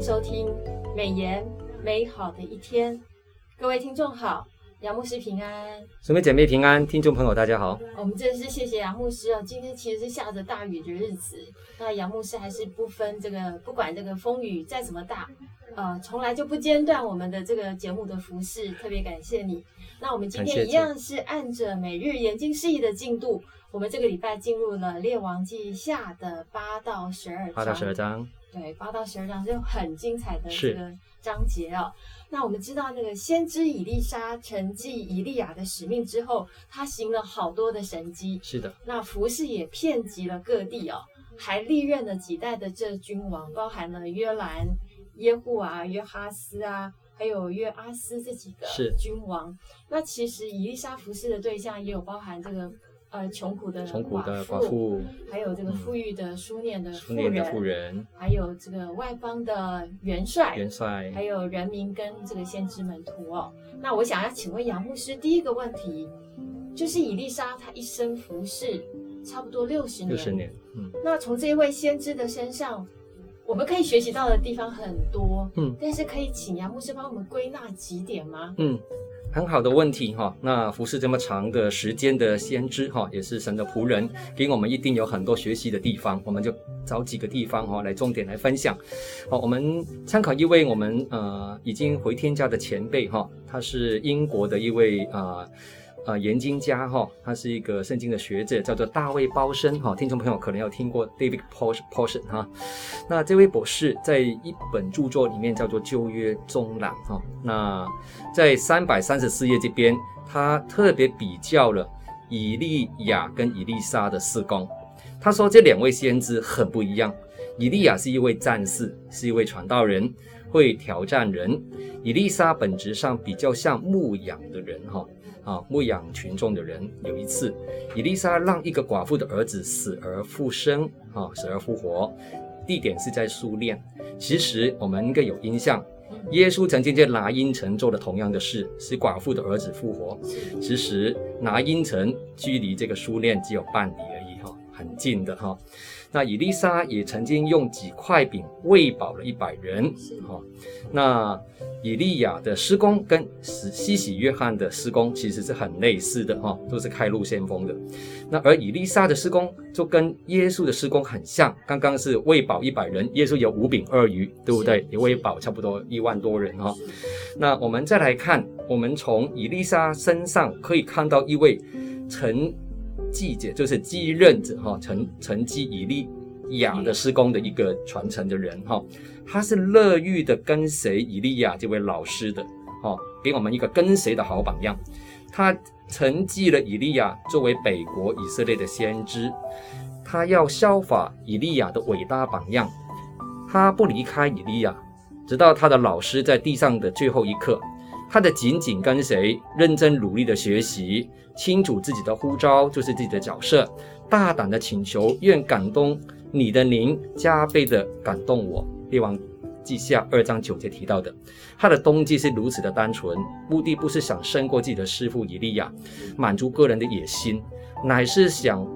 收听美颜美好的一天，各位听众好，杨牧师平安，姊妹姐妹平安，听众朋友大家好。我们真是谢谢杨牧师哦，今天其实是下着大雨的日子，那杨牧师还是不分这个，不管这个风雨再怎么大，呃，从来就不间断我们的这个节目的服饰，特别感谢你。那我们今天一样是按着每日研经释义的进度，我们这个礼拜进入了列王记下的八到十二章，八到十二章。对，八到十二章就很精彩的这个章节哦。那我们知道，那个先知以利沙承继以利亚的使命之后，他行了好多的神迹。是的。那服饰也遍及了各地哦，还历任了几代的这君王，包含了约兰、耶户啊、约哈斯啊，还有约阿斯这几个君王。那其实以利沙服侍的对象也有包含这个。呃，穷苦的穷苦的寡妇，还有这个富裕的书念的书念的妇人，还有这个外邦的元帅，元帅，还有人民跟这个先知门徒哦。那我想要请问杨牧师，第一个问题就是伊丽莎她一生服侍差不多六十年，六十年，嗯，那从这一位先知的身上，我们可以学习到的地方很多，嗯，但是可以请杨牧师帮我们归纳几点吗？嗯。很好的问题哈，那服侍这么长的时间的先知哈，也是神的仆人，给我们一定有很多学习的地方，我们就找几个地方哈来重点来分享。好，我们参考一位我们呃已经回天家的前辈哈，他是英国的一位啊。呃，研经家哈，他是一个圣经的学者，叫做大卫鲍森哈。听众朋友可能有听过 David Pawson 哈。那这位博士在一本著作里面叫做《旧约综览》哈。那在三百三十四页这边，他特别比较了以利亚跟以利沙的事工。他说这两位先知很不一样。以利亚是一位战士，是一位传道人，会挑战人。以利沙本质上比较像牧养的人哈。啊，牧养群众的人。有一次，以丽莎让一个寡妇的儿子死而复生，啊，死而复活。地点是在书念。其实我们应该有印象，耶稣曾经在拿因城做了同样的事，使寡妇的儿子复活。其实拿因城距离这个书念只有半里而已，哈，很近的哈。那以利沙也曾经用几块饼喂饱了一百人，哈。那以利亚的施工跟西西约翰的施工其实是很类似的，哈，都是开路先锋的。那而以利沙的施工就跟耶稣的施工很像，刚刚是喂饱一百人，耶稣有五饼二鱼，对不对？也喂饱差不多一万多人，哈。那我们再来看，我们从以利沙身上可以看到一位承继者，就是继任者，哈，承承继以利亚的施工的一个传承的人，哈。他是乐于的跟随以利亚这位老师的，哈，给我们一个跟随的好榜样。他承继了以利亚作为北国以色列的先知，他要效法以利亚的伟大榜样。他不离开以利亚，直到他的老师在地上的最后一刻。他的紧紧跟随，认真努力的学习，清楚自己的呼召就是自己的角色，大胆的请求，愿感动你的灵加倍的感动我。列王记下二章九节提到的，他的动机是如此的单纯，目的不是想胜过自己的师傅以利亚，满足个人的野心，乃是想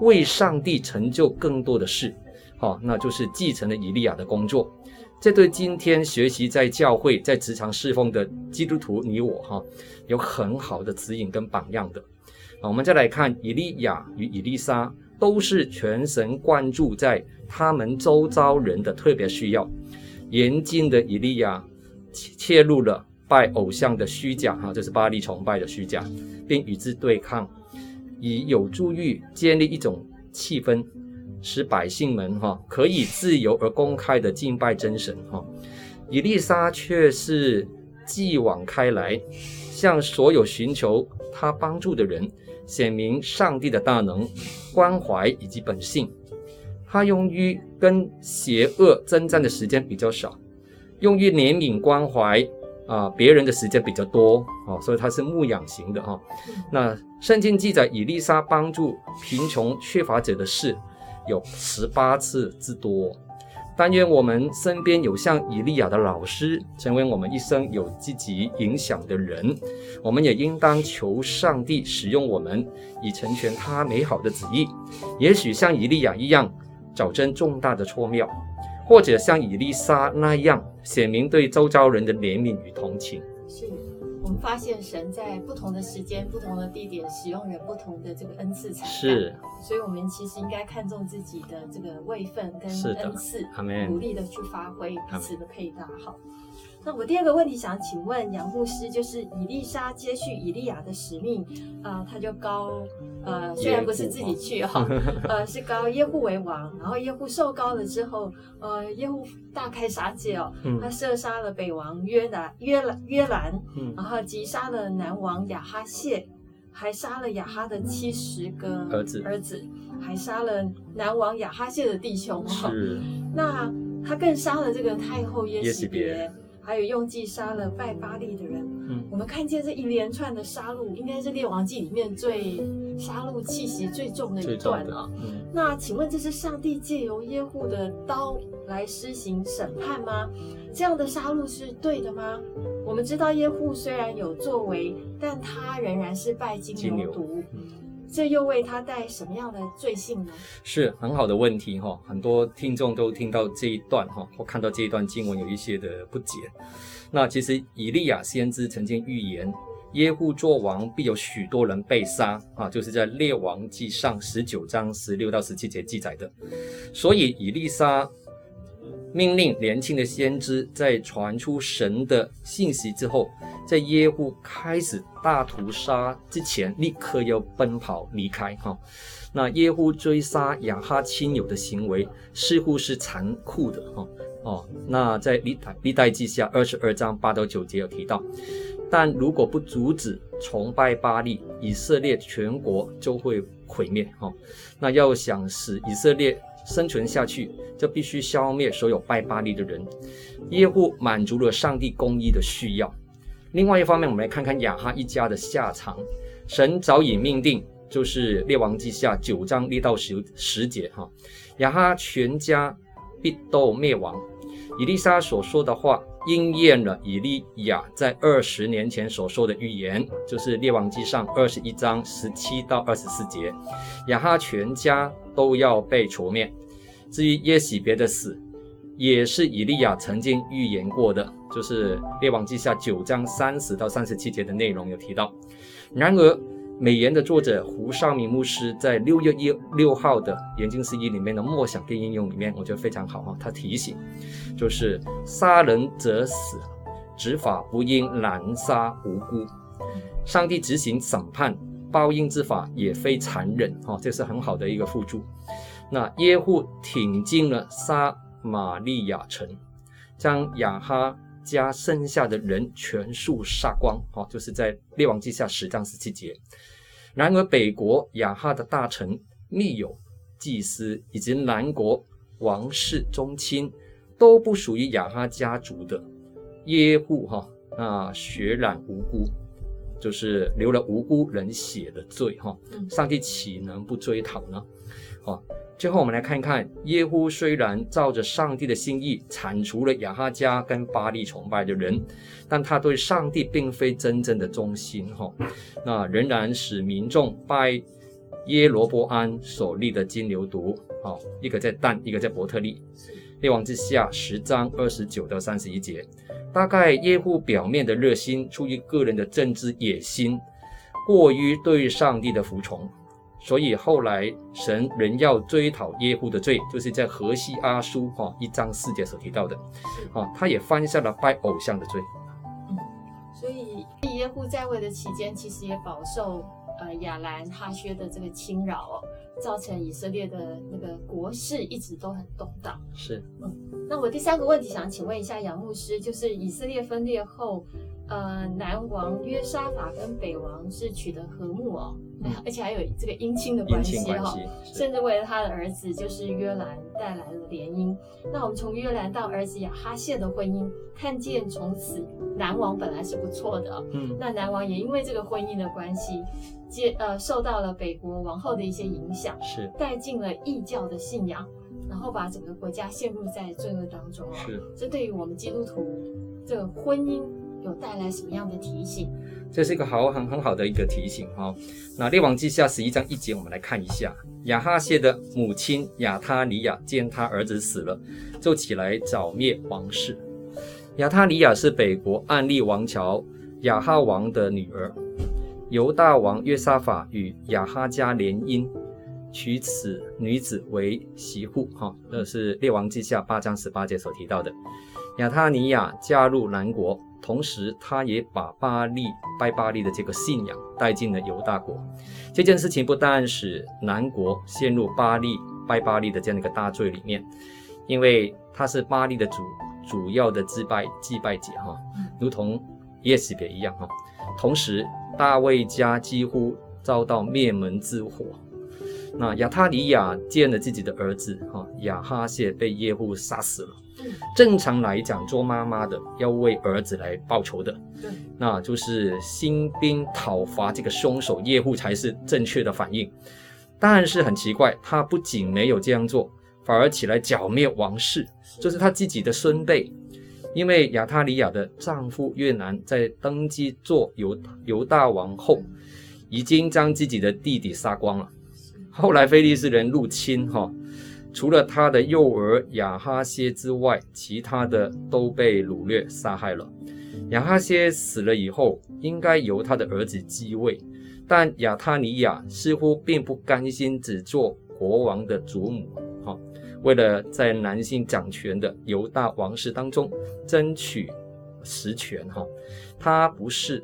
为上帝成就更多的事。好、哦，那就是继承了以利亚的工作。这对今天学习在教会、在职场侍奉的基督徒你我哈、有很好的指引跟榜样的。我们再来看以利亚与以利沙。都是全神贯注在他们周遭人的特别需要，严禁的以利亚切入了拜偶像的虚假，哈，这是巴力崇拜的虚假，并与之对抗，以有助于建立一种气氛，使百姓们哈可以自由而公开的敬拜真神，哈。以利沙却是继往开来，向所有寻求他帮助的人。显明上帝的大能、关怀以及本性。他用于跟邪恶征战的时间比较少，用于怜悯关怀啊别人的时间比较多啊，所以他是牧养型的哈。那圣经记载以利沙帮助贫穷缺乏者的事有十八次之多。但愿我们身边有像以利亚的老师，成为我们一生有积极影响的人。我们也应当求上帝使用我们，以成全他美好的旨意。也许像以利亚一样，找真重大的错谬。或者像以利沙那样显明对周遭人的怜悯与同情。我们发现神在不同的时间、不同的地点使用人不同的这个恩赐才是，所以我们其实应该看重自己的这个位分跟恩赐，努力的去发挥彼此的配搭。好。那我第二个问题想请问杨牧师，就是以利沙接续以利亚的使命，啊、呃，他就高，呃，虽然不是自己去哈，呃，是高耶户为王，然后耶户受高了之后，呃，耶户大开杀戒哦，他射杀了北王约兰约兰约兰，然后击杀了南王亚哈谢，还杀了亚哈的七十个儿子儿子，还杀了南王亚哈谢的弟兄哈，是，那他更杀了这个太后耶洗别。还有用计杀了拜巴利的人，嗯，我们看见这一连串的杀戮，应该是列王记里面最杀戮气息最重的一段了。嗯，那请问这是上帝借由耶户的刀来施行审判吗？这样的杀戮是对的吗？我们知道耶户虽然有作为，但他仍然是拜金牛犊。这又为他带什么样的罪性呢？是很好的问题哈，很多听众都听到这一段哈，或看到这一段经文有一些的不解。那其实以利亚先知曾经预言耶户作王必有许多人被杀啊，就是在列王记上十九章十六到十七节记载的。所以以利沙命令年轻的先知在传出神的信息之后，在耶户开始大屠杀之前，立刻要奔跑离开哈。那耶户追杀亚哈亲友的行为似乎是残酷的哈哦。那在历代历代记下二十二章八到九节有提到，但如果不阻止崇拜巴力，以色列全国就会毁灭哈。那要想使以色列生存下去，就必须消灭所有拜巴力的人。耶户满足了上帝公义的需要。另外一方面，我们来看看亚哈一家的下场。神早已命定，就是列王记下九章六到十十节哈，亚哈全家必都灭亡。以利沙所说的话应验了以利亚在二十年前所说的预言，就是列王记上二十一章十七到二十四节，亚哈全家都要被除灭。至于耶洗别的死，也是以利亚曾经预言过的。就是列王记下九章三十到三十七节的内容有提到。然而，美言的作者胡绍明牧师在六月一六号的研经释义里面的默想跟应用里面，我觉得非常好哈。他提醒，就是杀人者死，执法不应滥杀无辜。上帝执行审判报应之法也非残忍哈，这是很好的一个附注。那耶户挺进了撒玛利亚城，将亚哈。家剩下的人全数杀光，哦，就是在列王记下十章十七节。然而北国亚哈的大臣、密友、祭司以及南国王室宗亲都不属于亚哈家族的耶户，哈，那血染无辜，就是流了无辜人血的罪，哈，上帝岂能不追讨呢？哦。最后，我们来看一看耶户虽然照着上帝的心意铲除了亚哈家跟巴利崇拜的人，但他对上帝并非真正的忠心哈。那仍然使民众拜耶罗伯安所立的金牛犊，好，一个在但，一个在伯特利。列王之下十章二十九到三十一节，大概耶户表面的热心出于个人的政治野心，过于对上帝的服从。所以后来神仍要追讨耶户的罪，就是在何西阿书哈一章四节所提到的，啊，他也犯下了拜偶像的罪。嗯，所以耶户在位的期间，其实也饱受呃亚兰哈薛的这个侵扰哦，造成以色列的那个国势一直都很动荡。是，嗯，那我第三个问题想请问一下杨牧师，就是以色列分裂后，呃，南王约沙法跟北王是取得和睦哦。而且还有这个姻亲的关系哈，甚至为了他的儿子就是约兰带来了联姻。那我们从约兰到儿子亚哈谢的婚姻，看见从此南王本来是不错的，嗯，那南王也因为这个婚姻的关系，接呃受到了北国王后的一些影响，是带进了异教的信仰，然后把整个国家陷入在罪恶当中啊。是，这对于我们基督徒这个婚姻有带来什么样的提醒？这是一个好很很好的一个提醒哈、哦。那列王记下十一章一节，我们来看一下亚哈谢的母亲亚他尼亚见他儿子死了，就起来剿灭王室。亚他尼亚是北国暗利王朝亚哈王的女儿，犹大王约沙法与亚哈家联姻，娶此女子为媳妇哈、哦。这是列王记下八章十八节所提到的。亚他尼亚嫁入南国。同时，他也把巴利拜巴利的这个信仰带进了犹大国。这件事情不但使南国陷入巴利拜巴利的这样一个大罪里面，因为他是巴利的主主要的祭拜祭拜者哈，如同耶洗别一样哈。同时，大卫家几乎遭到灭门之火。那亚他里亚见了自己的儿子哈亚哈谢被耶户杀死了。正常来讲，做妈妈的要为儿子来报仇的，对，那就是兴兵讨伐这个凶手耶户才是正确的反应。但是很奇怪，他不仅没有这样做，反而起来剿灭王室，就是他自己的孙辈。因为亚塔里亚的丈夫越南在登基做犹犹大王后，已经将自己的弟弟杀光了。后来菲利斯人入侵，哈。除了他的幼儿亚哈谢之外，其他的都被掳掠杀害了。亚哈谢死了以后，应该由他的儿子继位，但亚他尼亚似乎并不甘心只做国王的祖母，哈，为了在男性掌权的犹大王室当中争取实权，哈，他不是，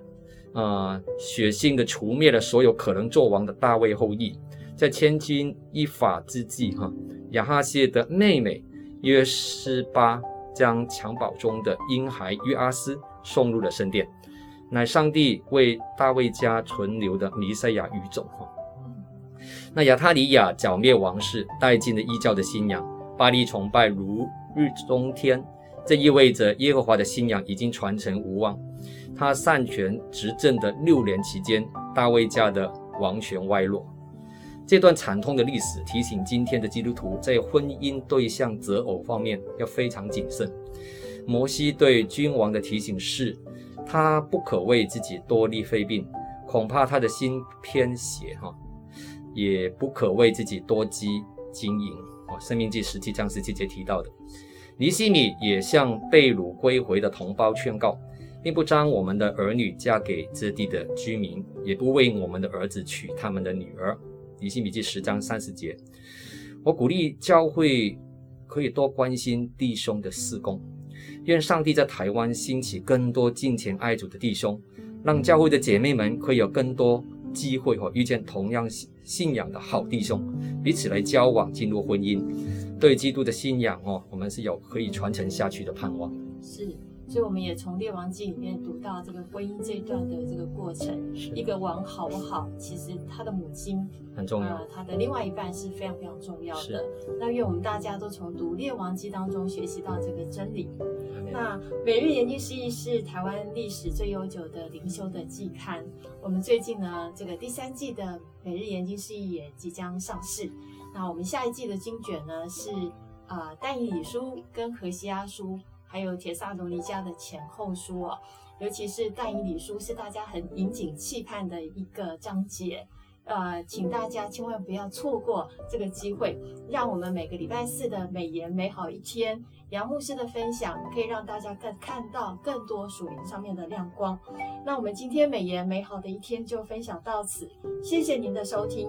呃，血腥的除灭了所有可能做王的大卫后裔，在千钧一发之际，哈。亚哈谢的妹妹约施巴将襁褓中的婴孩约阿斯送入了圣殿，乃上帝为大卫家存留的弥赛亚余种。那亚他里亚剿灭王室，带进了异教的信仰，巴力崇拜如日中天，这意味着耶和华的信仰已经传承无望。他擅权执政的六年期间，大卫家的王权外落。这段惨痛的历史提醒今天的基督徒，在婚姻对象择偶方面要非常谨慎。摩西对君王的提醒是，他不可为自己多立妃嫔，恐怕他的心偏邪哈；也不可为自己多积金银。哦，生命记十七章十七节提到的。尼西米也向被掳归回的同胞劝告，并不将我们的儿女嫁给这地的居民，也不为我们的儿子娶他们的女儿。尼希米记十章三十节，我鼓励教会可以多关心弟兄的事工，愿上帝在台湾兴起更多敬虔爱主的弟兄，让教会的姐妹们可以有更多机会和遇见同样信仰的好弟兄，彼此来交往，进入婚姻，对基督的信仰哦，我们是有可以传承下去的盼望。是。所以我们也从《列王记》里面读到这个婚姻这一段的这个过程。一个王好不好，其实他的母亲很重要，呃，他的另外一半是非常非常重要的。那愿我们大家都从读《列王记》当中学习到这个真理。那每日研经释义是台湾历史最悠久的灵修的季刊。我们最近呢，这个第三季的每日研经释义也即将上市。那我们下一季的精卷呢是啊，但以理书跟何西阿书。还有帖撒罗尼迦的前后书哦，尤其是但以理书是大家很引颈期盼的一个章节，呃，请大家千万不要错过这个机会，让我们每个礼拜四的美言美好一天，杨牧师的分享可以让大家更看到更多属灵上面的亮光。那我们今天美言美好的一天就分享到此，谢谢您的收听，